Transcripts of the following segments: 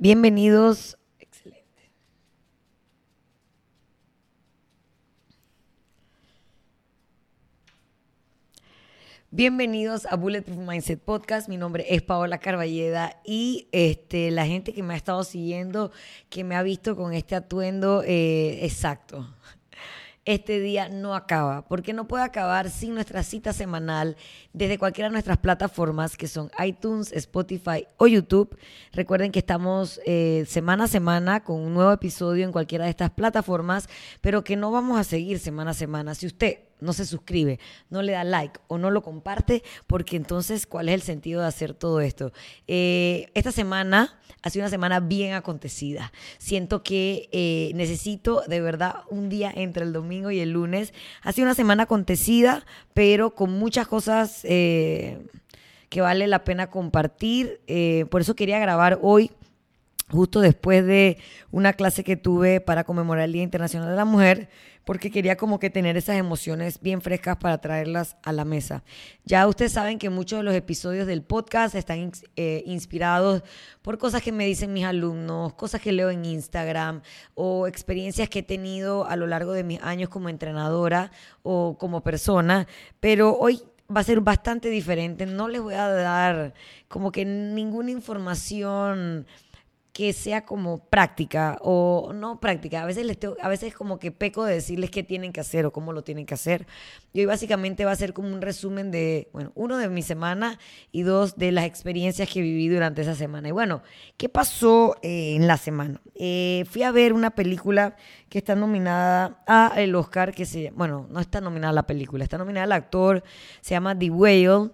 Bienvenidos. Excelente. Bienvenidos a Bulletproof Mindset Podcast. Mi nombre es Paola Carballeda y este, la gente que me ha estado siguiendo, que me ha visto con este atuendo eh, exacto este día no acaba, porque no puede acabar sin nuestra cita semanal desde cualquiera de nuestras plataformas que son iTunes, Spotify o YouTube. Recuerden que estamos eh, semana a semana con un nuevo episodio en cualquiera de estas plataformas, pero que no vamos a seguir semana a semana. Si usted no se suscribe, no le da like o no lo comparte, porque entonces, ¿cuál es el sentido de hacer todo esto? Eh, esta semana ha sido una semana bien acontecida. Siento que eh, necesito de verdad un día entre el domingo y el lunes. Ha sido una semana acontecida, pero con muchas cosas eh, que vale la pena compartir. por eso quería grabar hoy justo después de una clase que tuve para conmemorar el Día Internacional de la Mujer, porque quería como que tener esas emociones bien frescas para traerlas a la mesa. Ya ustedes saben que muchos de los episodios del podcast están eh, inspirados por cosas que me dicen mis alumnos, cosas que leo en Instagram o experiencias que he tenido a lo largo de mis años como entrenadora o como persona, pero hoy va a ser bastante diferente. No les voy a dar como que ninguna información que sea como práctica o no práctica. A veces, les a veces como que peco de decirles qué tienen que hacer o cómo lo tienen que hacer. Y hoy básicamente va a ser como un resumen de, bueno, uno de mi semana y dos de las experiencias que viví durante esa semana. Y bueno, ¿qué pasó eh, en la semana? Eh, fui a ver una película que está nominada a el Oscar, que se, bueno, no está nominada la película, está nominada el actor, se llama The Whale.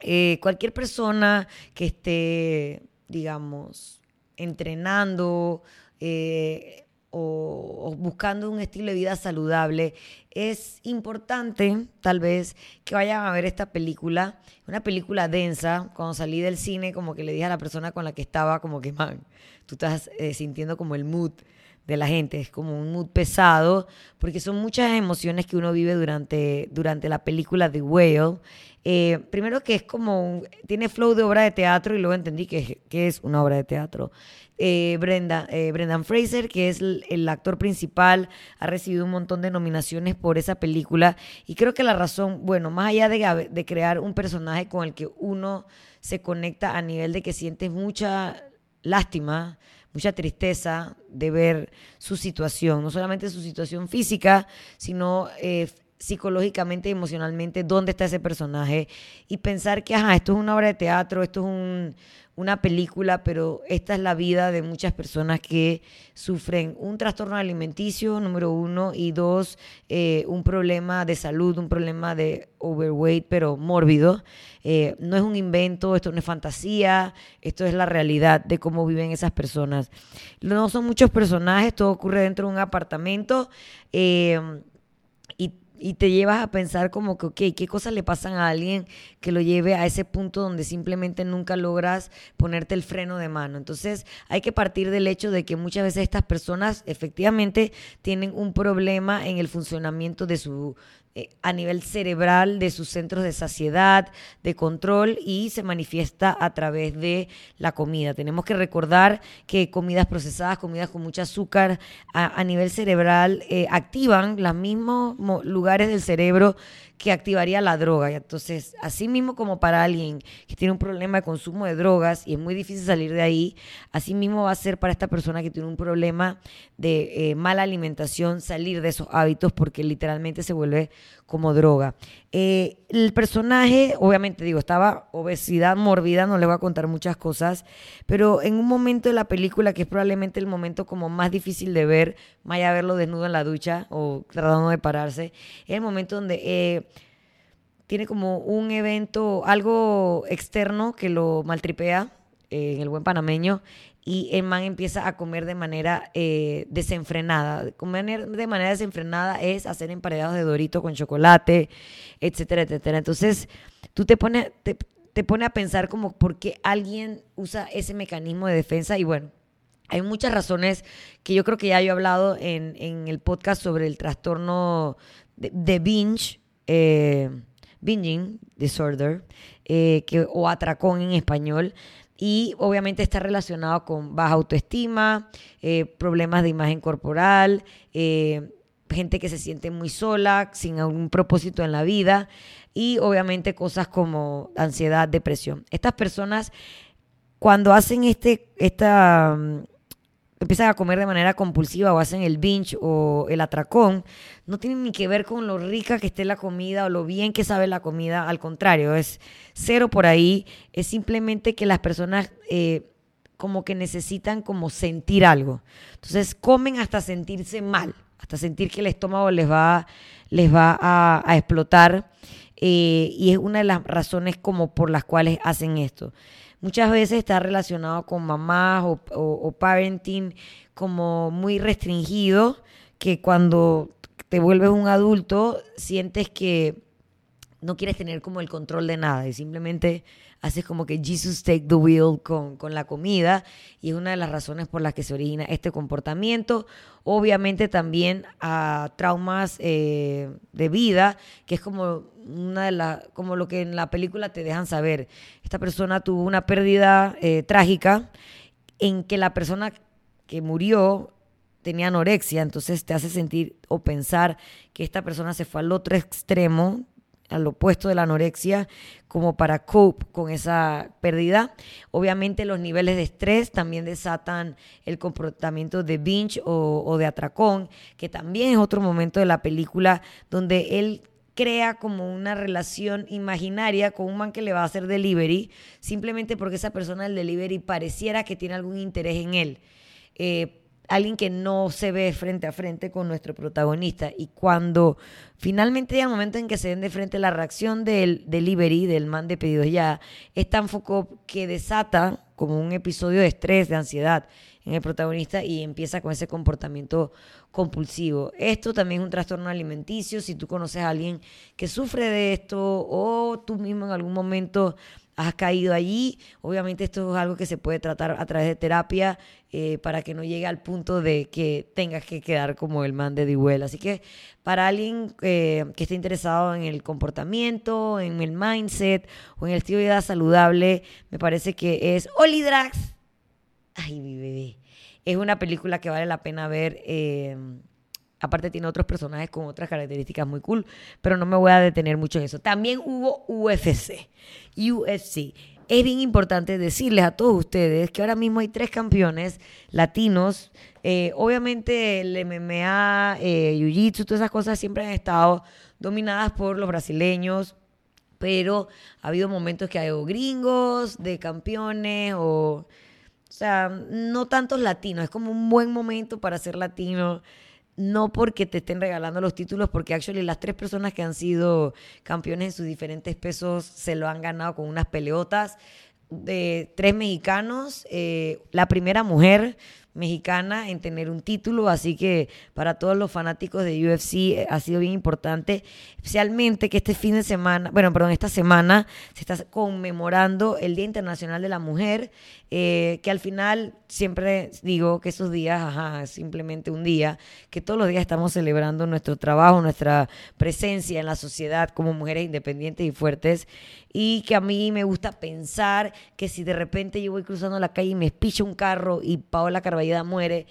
Eh, cualquier persona que esté, digamos, entrenando eh, o, buscando un estilo de vida saludable, es importante tal vez que vayan a ver esta película, una película densa. Cuando salí del cine, como que le dije a la persona con la que estaba, como que, man, tú estás eh, sintiendo como el mood de la gente, es como un mood pesado, porque son muchas emociones que uno vive durante, durante la película The Whale. Eh, primero que es como, tiene flow de obra de teatro y luego entendí que, que es una obra de teatro. Eh, Brenda, eh, Brendan Fraser, que es el, actor principal, ha recibido un montón de nominaciones por esa película y creo que la razón, bueno, más allá de, de crear un personaje con el que uno se conecta a nivel de que sientes mucha lástima, mucha tristeza de ver su situación, no solamente su situación física, sino eh, psicológicamente y emocionalmente dónde está ese personaje y pensar que, ajá, esto es una obra de teatro, esto es un, una película, pero esta es la vida de muchas personas que sufren un trastorno alimenticio, número uno, y dos, eh, un problema de salud, un problema de overweight, pero mórbido. Eh, no es un invento, esto no es fantasía, esto es la realidad de cómo viven esas personas. No son muchos personajes, todo ocurre dentro de un apartamento. Eh, y te llevas a pensar como que, ok, ¿qué cosas le pasan a alguien que lo lleve a ese punto donde simplemente nunca logras ponerte el freno de mano? Entonces hay que partir del hecho de que muchas veces estas personas efectivamente tienen un problema en el funcionamiento de su, eh, a nivel cerebral de sus centros de saciedad, de control y se manifiesta a través de la comida. Tenemos que recordar que comidas procesadas, comidas con mucho azúcar a, nivel cerebral eh, activan los mismos lugares del cerebro que activaría la droga. Entonces, así mismo como para alguien que tiene un problema de consumo de drogas y es muy difícil salir de ahí, así mismo va a ser para esta persona que tiene un problema de eh, mala alimentación salir de esos hábitos porque literalmente se vuelve como droga. Eh, el personaje, obviamente digo, estaba obesidad mórbida, no le voy a contar muchas cosas, pero en un momento de la película, que es probablemente el momento como más difícil de ver, allá de verlo desnudo en la ducha o tratando de pararse, es el momento donde... Eh, tiene como un evento, algo externo que lo maltripea eh, en el buen panameño y el man empieza a comer de manera eh, desenfrenada. Comer de manera desenfrenada es hacer emparedados de dorito con chocolate, etcétera, etcétera. Entonces, tú te pones, te, te pone a pensar como por qué alguien usa ese mecanismo de defensa y bueno, hay muchas razones que yo creo que ya he hablado en, en el podcast sobre el trastorno de, de binge. Eh, binging disorder, eh, que, o atracón en español. y obviamente está relacionado con baja autoestima, eh, problemas de imagen corporal, eh, gente que se siente muy sola, sin algún propósito en la vida y obviamente cosas como ansiedad, depresión. Estas personas cuando hacen este, esta, empiezan a comer de manera compulsiva o hacen el binge o el atracón, no tienen ni que ver con lo rica que esté la comida o lo bien que sabe la comida, al contrario, es cero por ahí, es simplemente que las personas eh, como que necesitan como sentir algo. Entonces comen hasta sentirse mal, hasta sentir que el estómago les va, les va a, explotar eh, y es una de las razones como por las cuales hacen esto muchas veces está relacionado con mamás o, parenting como muy restringido, que cuando te vuelves un adulto sientes que no quieres tener como el control de nada y simplemente haces como que Jesus take the wheel con, con, la comida y es una de las razones por las que se origina este comportamiento. Obviamente también a traumas eh, de vida, que es como una de las, como lo que en la película te dejan saber. Esta persona tuvo una pérdida eh, trágica en que la persona que murió tenía anorexia, entonces te hace sentir o pensar que esta persona se fue al otro extremo al opuesto de la anorexia, como para cope con esa pérdida. Obviamente los niveles de estrés también desatan el comportamiento de binge o, de atracón, que también es otro momento de la película donde él crea como una relación imaginaria con un man que le va a hacer delivery, simplemente porque esa persona del delivery pareciera que tiene algún interés en él. Eh, alguien que no se ve frente a frente con nuestro protagonista. Y cuando finalmente llega el momento en que se ven de frente, la reacción del delivery, del man de pedidos ya, es tan foco que desata como un episodio de estrés, de ansiedad en el protagonista y empieza con ese comportamiento compulsivo. Esto también es un trastorno alimenticio. Si tú conoces a alguien que sufre de esto o tú mismo en algún momento has caído allí. Obviamente esto es algo que se puede tratar a través de terapia eh, para que no llegue al punto de que tengas que quedar como el man de Dihuel. Así que para alguien eh, que esté interesado en el comportamiento, en el mindset o en el estilo de vida saludable, me parece que es Olidrax. Ay, mi bebé. Es una película que vale la pena ver. Eh, Aparte tiene otros personajes con otras características muy cool, pero no me voy a detener mucho en eso. También hubo UFC. UFC. Es bien importante decirles a todos ustedes que ahora mismo hay tres campeones latinos. Eh, obviamente el MMA, eh, Jiu-Jitsu, todas esas cosas siempre han estado dominadas por los brasileños, pero ha habido momentos que hay gringos de campeones o... O sea, no tantos latinos, es como un buen momento para ser latino no porque te estén regalando los títulos, porque actually las tres personas que han sido campeones en sus diferentes pesos se lo han ganado con unas peleotas de tres mexicanos, eh, la primera mujer mexicana en tener un título, así que para todos los fanáticos de UFC eh, ha sido bien importante, especialmente que este fin de semana, bueno, perdón, esta semana se está conmemorando el Día Internacional de la Mujer, eh, que al final siempre digo que esos días, ajá, es simplemente un día, que todos los días estamos celebrando nuestro trabajo, nuestra presencia en la sociedad como mujeres independientes y fuertes, y que a mí me gusta pensar que si de repente yo voy cruzando la calle y me espicha un carro y Paola Muere,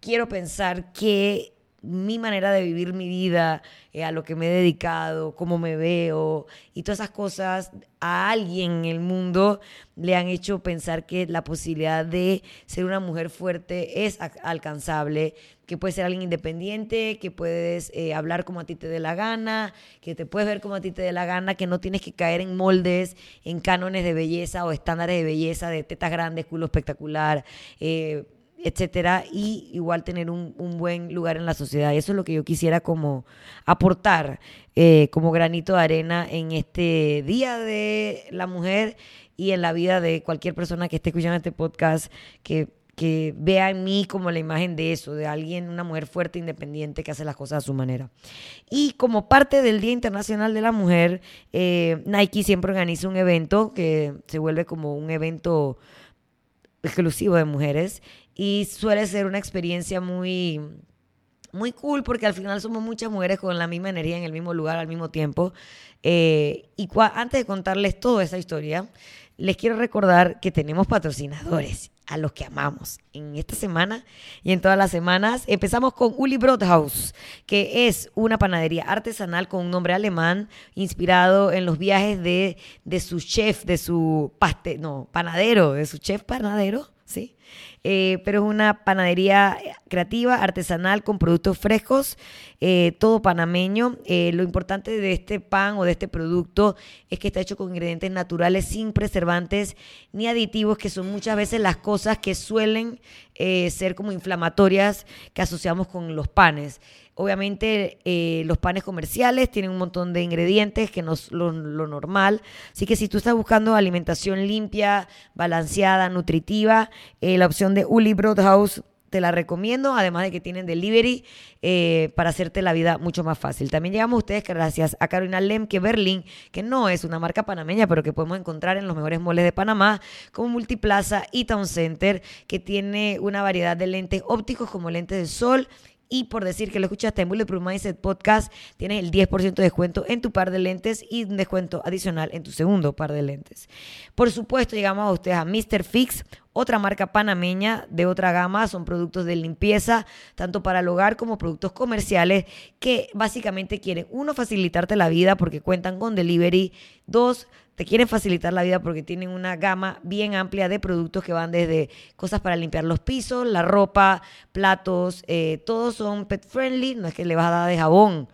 quiero pensar que mi manera de vivir mi vida, eh, a lo que me he dedicado, cómo me veo y todas esas cosas a alguien en el mundo le han hecho pensar que la posibilidad de ser una mujer fuerte es alcanzable, que puedes ser alguien independiente, que puedes eh, hablar como a ti te dé la gana, que te puedes ver como a ti te dé la gana, que no tienes que caer en moldes, en cánones de belleza o estándares de belleza, de tetas grandes, culo espectacular. Eh, etcétera, y igual tener un, buen lugar en la sociedad. Eso es lo que yo quisiera como aportar eh, como granito de arena en este Día de la Mujer y en la vida de cualquier persona que esté escuchando este podcast, que, que vea en mí como la imagen de eso, de alguien, una mujer fuerte, independiente, que hace las cosas a su manera. Y como parte del Día Internacional de la Mujer, eh, Nike siempre organiza un evento que se vuelve como un evento exclusivo de mujeres y suele ser una experiencia muy muy cool porque al final somos muchas mujeres con la misma energía en el mismo lugar al mismo tiempo. Eh, y antes de contarles toda esa historia, les quiero recordar que tenemos patrocinadores a los que amamos en esta semana y en todas las semanas. Empezamos con Uli Brothaus, que es una panadería artesanal con un nombre alemán inspirado en los viajes de, de su chef, de su paste, no, panadero, de su chef panadero, ¿sí? Eh, pero es una panadería creativa, artesanal, con productos frescos, eh, todo panameño. Eh, lo importante de este pan o de este producto es que está hecho con ingredientes naturales, sin preservantes ni aditivos, que son muchas veces las cosas que suelen ser como inflamatorias que asociamos con los panes. Obviamente eh, los panes comerciales tienen un montón de ingredientes que no es lo, normal. Así que si tú estás buscando alimentación limpia, balanceada, nutritiva, eh, la opción de Uli Broadhouse te la recomiendo, además de que tienen delivery eh, para hacerte la vida mucho más fácil. También llegamos a ustedes gracias a Carolina Lemke Berlin, que no es una marca panameña, pero que podemos encontrar en los mejores moles de Panamá, como Multiplaza y Town Center, que tiene una variedad de lentes ópticos como lentes de sol y por decir que lo escuchaste en Bulletproof Mindset Podcast, tienes el 10% de descuento en tu par de lentes y un descuento adicional en tu segundo par de lentes. Por supuesto, llegamos a ustedes a Mr. Fix, otra marca panameña de otra gama. Son productos de limpieza, tanto para el hogar como productos comerciales, que básicamente quieren, uno, facilitarte la vida porque cuentan con delivery. Dos, te quieren facilitar la vida porque tienen una gama bien amplia de productos que van desde cosas para limpiar los pisos, la ropa, platos, eh, todos son pet friendly, no es que le vas a dar de jabón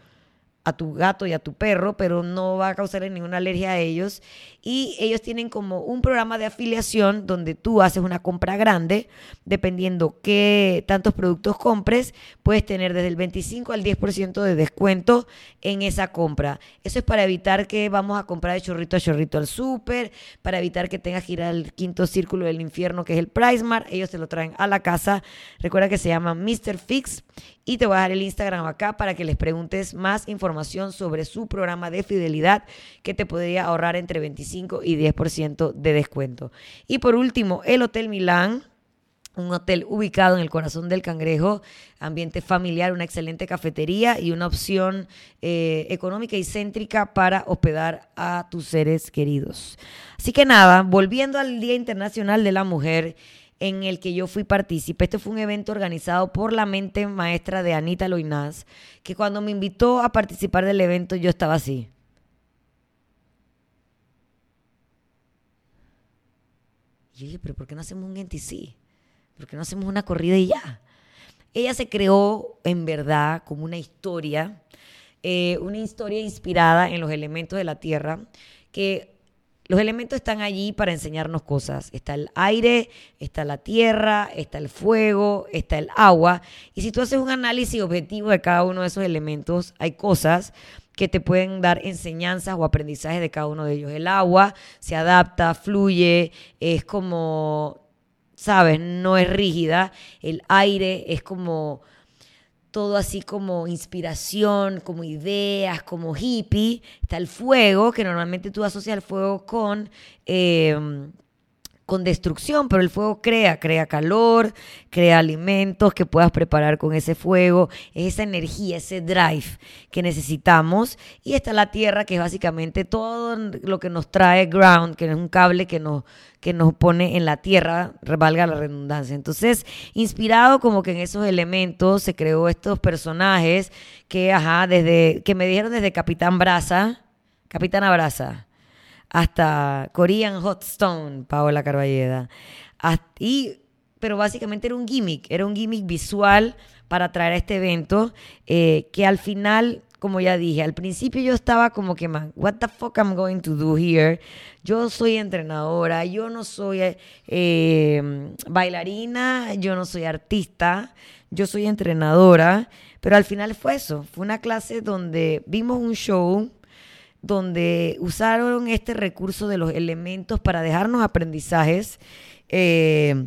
a tu gato y a tu perro, pero no va a causarle ninguna alergia a ellos. Y ellos tienen como un programa de afiliación donde tú haces una compra grande, dependiendo qué tantos productos compres, puedes tener desde el 25 al 10% de descuento en esa compra. Eso es para evitar que vamos a comprar de chorrito a chorrito al súper, para evitar que tengas que ir al quinto círculo del infierno que es el PriceMart. Ellos te lo traen a la casa. Recuerda que se llama Mr. Fix y te voy a dejar el Instagram acá para que les preguntes más información sobre su programa de fidelidad que te podría ahorrar entre 25 y 10% de descuento. Y por último, el Hotel Milán. Un hotel ubicado en el corazón del cangrejo, ambiente familiar, una excelente cafetería y una opción eh, económica y céntrica para hospedar a tus seres queridos. Así que nada, volviendo al Día Internacional de la Mujer, en el que yo fui partícipe. Este fue un evento organizado por la mente maestra de Anita Loinaz, que cuando me invitó a participar del evento yo estaba así. Y yo pero ¿por qué no hacemos un NTC? ¿Por qué no hacemos una corrida y ya? Ella se creó en verdad como una historia, eh, una historia inspirada en los elementos de la tierra, que los elementos están allí para enseñarnos cosas. Está el aire, está la tierra, está el fuego, está el agua. Y si tú haces un análisis objetivo de cada uno de esos elementos, hay cosas que te pueden dar enseñanzas o aprendizajes de cada uno de ellos. El agua se adapta, fluye, es como, ¿sabes? No es rígida. El aire es como todo así como inspiración, como ideas, como hippie. Está el fuego, que normalmente tú asocias el fuego con eh, con destrucción, pero el fuego crea, crea calor, crea alimentos que puedas preparar con ese fuego, es esa energía, ese drive que necesitamos. Y está la tierra, que es básicamente todo lo que nos trae ground, que es un cable que nos, que nos pone en la tierra, valga la redundancia. Entonces, inspirado como que en esos elementos, se creó estos personajes que, ajá, desde, que me dijeron desde Capitán Brasa, Capitán Brasa hasta Korean Hot Stone, Paola Carballeda. Y, pero básicamente era un gimmick, era un gimmick visual para traer a este evento eh, que al final como ya dije, al principio yo estaba como que, man, what the fuck I'm going to do here? Yo soy entrenadora, yo no soy eh, bailarina, yo no soy artista, yo soy entrenadora, pero al final fue eso, fue una clase donde vimos un show donde usaron este recurso de los elementos para dejarnos aprendizajes eh,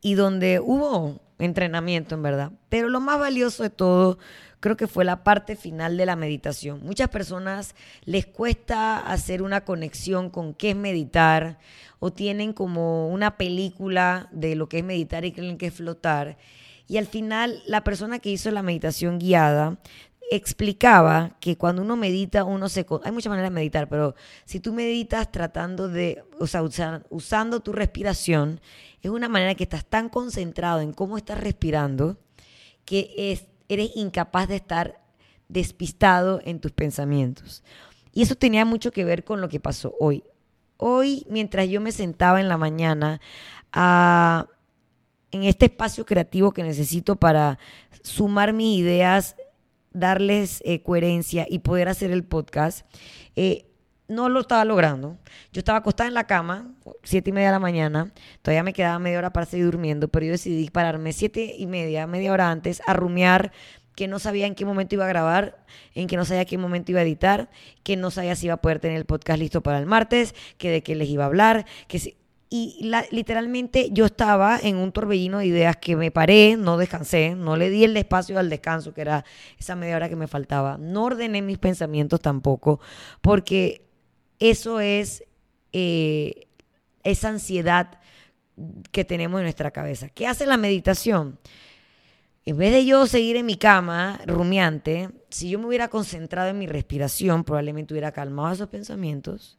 y donde hubo entrenamiento en verdad. Pero lo más valioso de todo creo que fue la parte final de la meditación. Muchas personas les cuesta hacer una conexión con qué es meditar o tienen como una película de lo que es meditar y creen que es flotar. Y al final, la persona que hizo la meditación guiada explicaba que cuando uno medita, uno se... Hay muchas maneras de meditar, pero si tú meditas tratando de, o sea, usando tu respiración, es una manera que estás tan concentrado en cómo estás respirando que es, eres incapaz de estar despistado en tus pensamientos. Y eso tenía mucho que ver con lo que pasó hoy. Hoy, mientras yo me sentaba en la mañana a, en este espacio creativo que necesito para sumar mis ideas darles eh, coherencia y poder hacer el podcast, eh, no lo estaba logrando. Yo estaba acostada en la cama, siete y media de la mañana, todavía me quedaba media hora para seguir durmiendo, pero yo decidí pararme siete y media, media hora antes, a rumiar que no sabía en qué momento iba a grabar, en que no sabía qué momento iba a editar, que no sabía si iba a poder tener el podcast listo para el martes, que de qué les iba a hablar, que si, y literalmente yo estaba en un torbellino de ideas que me paré, no descansé, no le di el espacio al descanso, que era esa media hora que me faltaba. No ordené mis pensamientos tampoco, porque eso es eh, esa ansiedad que tenemos en nuestra cabeza. ¿Qué hace la meditación? En vez de yo seguir en mi cama rumiante, si yo me hubiera concentrado en mi respiración, probablemente hubiera calmado esos pensamientos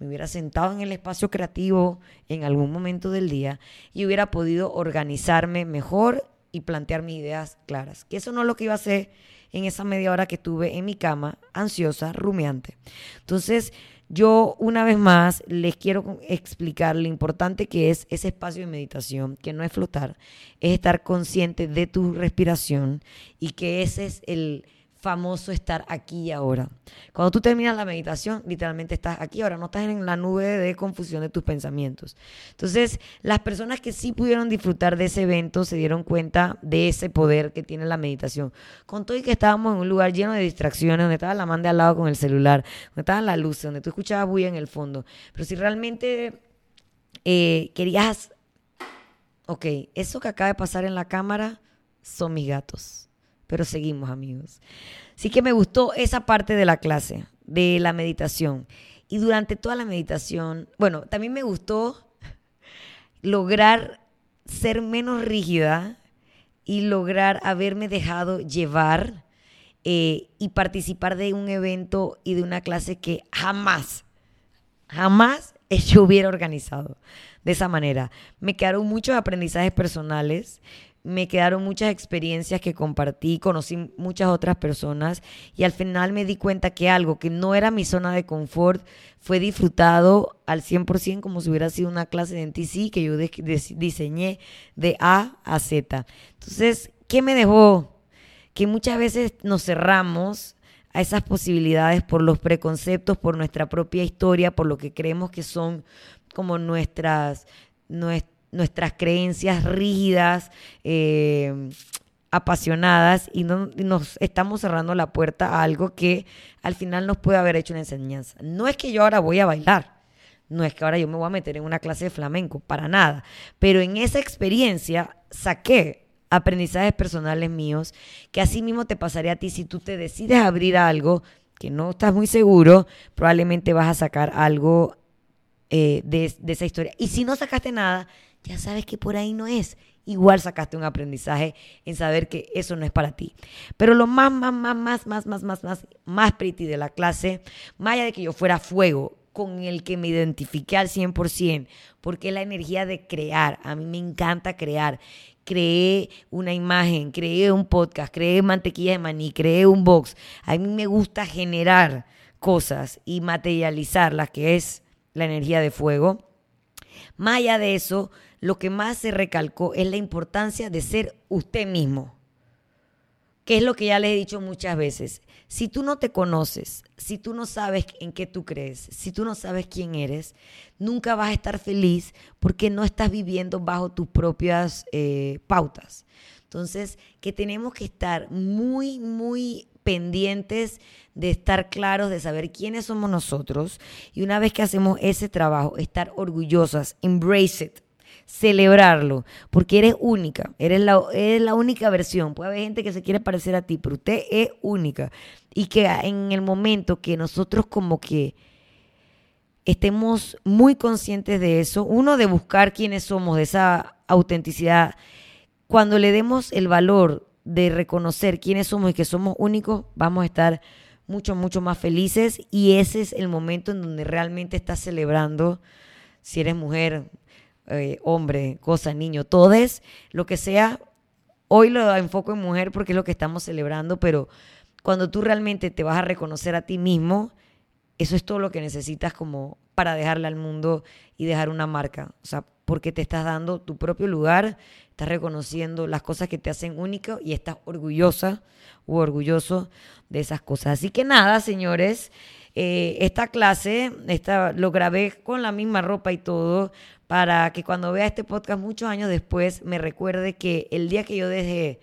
me hubiera sentado en el espacio creativo en algún momento del día y hubiera podido organizarme mejor y plantear mis ideas claras. Que eso no es lo que iba a hacer en esa media hora que estuve en mi cama, ansiosa, rumiante. Entonces, yo una vez más les quiero explicar lo importante que es ese espacio de meditación, que no es flotar, es estar consciente de tu respiración y que ese es el famoso estar aquí y ahora. Cuando tú terminas la meditación, literalmente estás aquí ahora, no estás en la nube de confusión de tus pensamientos. Entonces, las personas que sí pudieron disfrutar de ese evento se dieron cuenta de ese poder que tiene la meditación. Con todo y que estábamos en un lugar lleno de distracciones, donde estaba la manda al lado con el celular, donde estaban las luces, donde tú escuchabas bulla en el fondo. Pero si realmente eh, querías, ok, eso que acaba de pasar en la cámara son mis gatos pero seguimos amigos. Sí que me gustó esa parte de la clase, de la meditación. Y durante toda la meditación, bueno, también me gustó lograr ser menos rígida y lograr haberme dejado llevar eh, y participar de un evento y de una clase que jamás, jamás yo hubiera organizado de esa manera. Me quedaron muchos aprendizajes personales me quedaron muchas experiencias que compartí, conocí muchas otras personas y al final me di cuenta que algo que no era mi zona de confort fue disfrutado al 100% como si hubiera sido una clase de NTC que yo diseñé de A a Z. Entonces, ¿qué me dejó? Que muchas veces nos cerramos a esas posibilidades por los preconceptos, por nuestra propia historia, por lo que creemos que son como nuestras, nuestras nuestras creencias rígidas, eh, apasionadas, y, no, nos estamos cerrando la puerta a algo que al final nos puede haber hecho una enseñanza. No es que yo ahora voy a bailar, no es que ahora yo me voy a meter en una clase de flamenco, para nada, pero en esa experiencia saqué aprendizajes personales míos que así mismo te pasaría a ti si tú te decides abrir algo que no estás muy seguro, probablemente vas a sacar algo eh, de, de esa historia. Y si no sacaste nada, ya sabes que por ahí no es. Igual sacaste un aprendizaje en saber que eso no es para ti. Pero lo más, más, más, más, más, más, más, más, más pretty de la clase, más allá de que yo fuera fuego, con el que me identifiqué al 100%, porque la energía de crear. A mí me encanta crear. Creé una imagen, creé un podcast, creé mantequilla de maní, creé un box. A mí me gusta generar cosas y materializarlas, que es la energía de fuego. Más allá de eso, lo que más se recalcó es la importancia de ser usted mismo. Que es lo que ya les he dicho muchas veces. Si tú no te conoces, si tú no sabes en qué tú crees, si tú no sabes quién eres, nunca vas a estar feliz porque no estás viviendo bajo tus propias eh, pautas. Entonces, que tenemos que estar muy, muy pendientes de estar claros, de saber quiénes somos nosotros. Y una vez que hacemos ese trabajo, estar orgullosas, embrace it, celebrarlo, porque eres única, eres la, eres la única versión. Puede haber gente que se quiere parecer a ti, pero usted es única. Y que en el momento que nosotros como que estemos muy conscientes de eso, uno de buscar quiénes somos, de esa autenticidad, cuando le demos el valor de reconocer quiénes somos y que somos únicos, vamos a estar mucho, mucho más felices y ese es el momento en donde realmente estás celebrando, si eres mujer, eh, hombre, cosa, niño, todo es lo que sea. Hoy lo enfoco en mujer porque es lo que estamos celebrando, pero cuando tú realmente te vas a reconocer a ti mismo, eso es todo lo que necesitas como para dejarle al mundo y dejar una marca. O sea, porque te estás dando tu propio lugar, estás reconociendo las cosas que te hacen único y estás orgullosa u orgulloso de esas cosas. Así que nada, señores, eh, esta clase esta, lo grabé con la misma ropa y todo para que cuando vea este podcast muchos años después me recuerde que el día que yo dejé...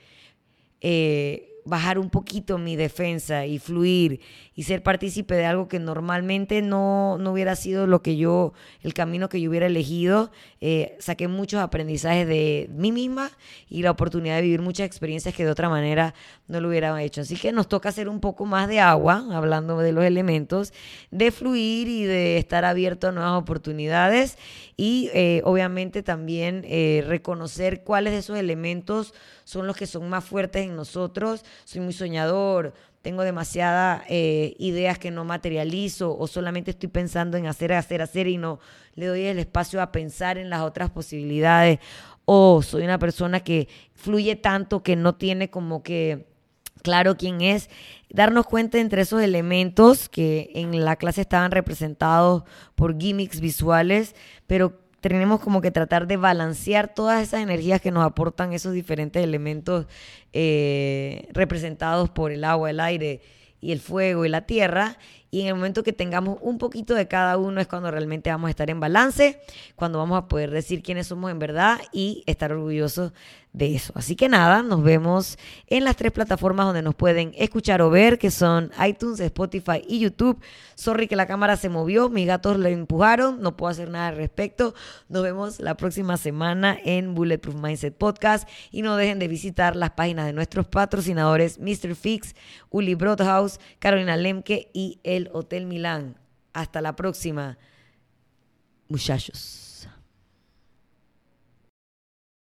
Eh, bajar un poquito mi defensa y fluir y ser partícipe de algo que normalmente no, no hubiera sido lo que yo, el camino que yo hubiera elegido. Eh, saqué muchos aprendizajes de mí misma y la oportunidad de vivir muchas experiencias que de otra manera no lo hubiera hecho. Así que nos toca hacer un poco más de agua, hablando de los elementos, de fluir y de estar abierto a nuevas oportunidades y eh, obviamente también eh, reconocer cuáles de esos elementos son los que son más fuertes en nosotros. Soy muy soñador, tengo demasiadas eh, ideas que no materializo o solamente estoy pensando en hacer, hacer, hacer y no le doy el espacio a pensar en las otras posibilidades. O soy una persona que fluye tanto que no tiene como que claro quién es, darnos cuenta entre esos elementos que en la clase estaban representados por gimmicks visuales, pero tenemos como que tratar de balancear todas esas energías que nos aportan esos diferentes elementos eh, representados por el agua, el aire y el fuego y la tierra. Y en el momento que tengamos un poquito de cada uno es cuando realmente vamos a estar en balance, cuando vamos a poder decir quiénes somos en verdad y estar orgullosos de eso. Así que nada, nos vemos en las tres plataformas donde nos pueden escuchar o ver, que son iTunes, Spotify y YouTube. Sorry que la cámara se movió, mis gatos lo empujaron, no puedo hacer nada al respecto. Nos vemos la próxima semana en Bulletproof Mindset Podcast y no dejen de visitar las páginas de nuestros patrocinadores Mr. Fix, Uli Broadhouse, Carolina Lemke y el Hotel Milán. Hasta la próxima, muchachos.